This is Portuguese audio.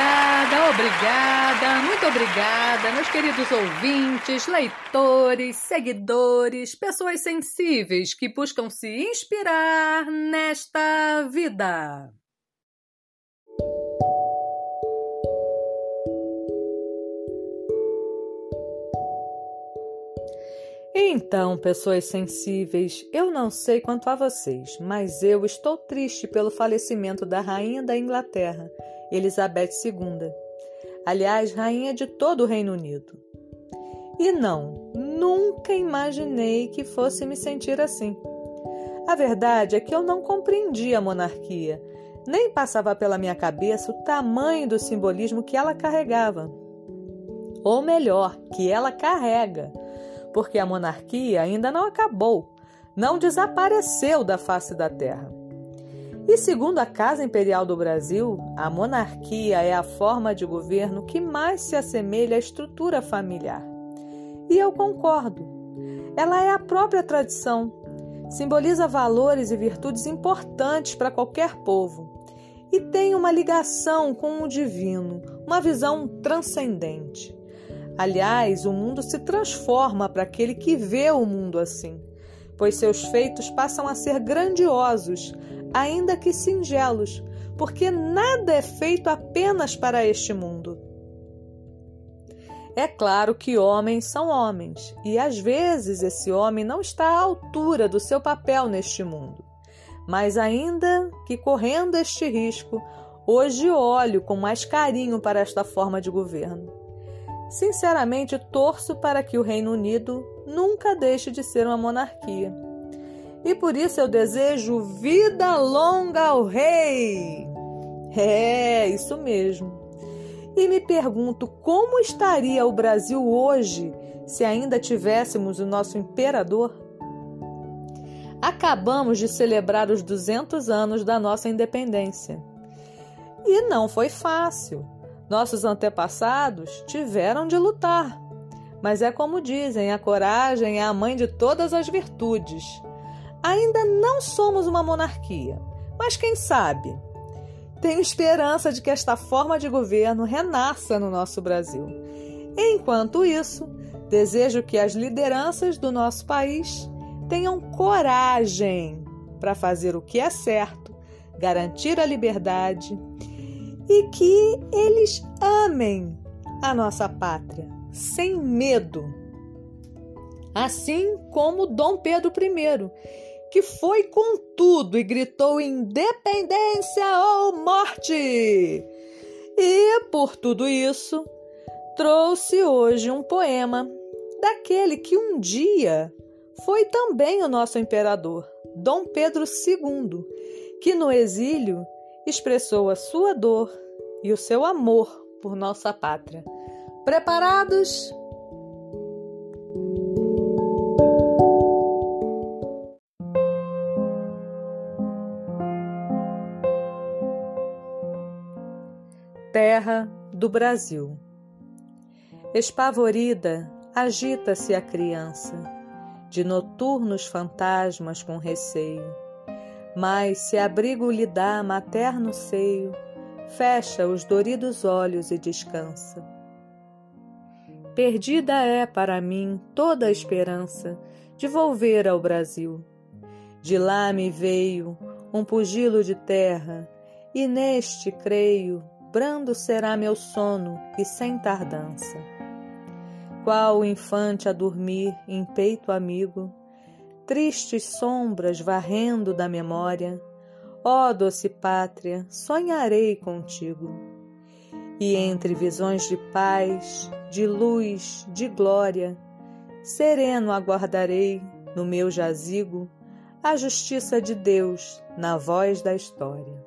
Obrigada, obrigada, muito obrigada, meus queridos ouvintes, leitores, seguidores, pessoas sensíveis que buscam se inspirar nesta vida. Então, pessoas sensíveis, eu não sei quanto a vocês, mas eu estou triste pelo falecimento da rainha da Inglaterra, Elizabeth II. Aliás, rainha de todo o Reino Unido. E não, nunca imaginei que fosse me sentir assim. A verdade é que eu não compreendia a monarquia, nem passava pela minha cabeça o tamanho do simbolismo que ela carregava. Ou melhor, que ela carrega porque a monarquia ainda não acabou, não desapareceu da face da terra. E segundo a Casa Imperial do Brasil, a monarquia é a forma de governo que mais se assemelha à estrutura familiar. E eu concordo. Ela é a própria tradição, simboliza valores e virtudes importantes para qualquer povo e tem uma ligação com o divino, uma visão transcendente. Aliás, o mundo se transforma para aquele que vê o mundo assim, pois seus feitos passam a ser grandiosos, ainda que singelos, porque nada é feito apenas para este mundo. É claro que homens são homens, e às vezes esse homem não está à altura do seu papel neste mundo. Mas ainda que correndo este risco, hoje olho com mais carinho para esta forma de governo. Sinceramente, torço para que o Reino Unido nunca deixe de ser uma monarquia. E por isso eu desejo vida longa ao rei. É, isso mesmo. E me pergunto como estaria o Brasil hoje se ainda tivéssemos o nosso imperador? Acabamos de celebrar os 200 anos da nossa independência. E não foi fácil. Nossos antepassados tiveram de lutar. Mas é como dizem: a coragem é a mãe de todas as virtudes. Ainda não somos uma monarquia, mas quem sabe? Tenho esperança de que esta forma de governo renasça no nosso Brasil. Enquanto isso, desejo que as lideranças do nosso país tenham coragem para fazer o que é certo, garantir a liberdade e que eles amem a nossa pátria sem medo. Assim como Dom Pedro I, que foi com tudo e gritou independência ou morte. E por tudo isso, trouxe hoje um poema daquele que um dia foi também o nosso imperador, Dom Pedro II, que no exílio expressou a sua dor e o seu amor por nossa pátria. Preparados? Terra do Brasil. Espavorida, agita-se a criança, de noturnos fantasmas com receio mas se abrigo lhe dá materno seio, fecha os doridos olhos e descansa. Perdida é para mim toda a esperança de volver ao Brasil. De lá me veio um pugilo de terra, e neste, creio, brando será meu sono e sem tardança. Qual infante a dormir em peito amigo, tristes sombras varrendo da memória, ó doce pátria, sonharei contigo. E entre visões de paz, de luz, de glória, sereno aguardarei no meu jazigo a justiça de Deus na voz da história.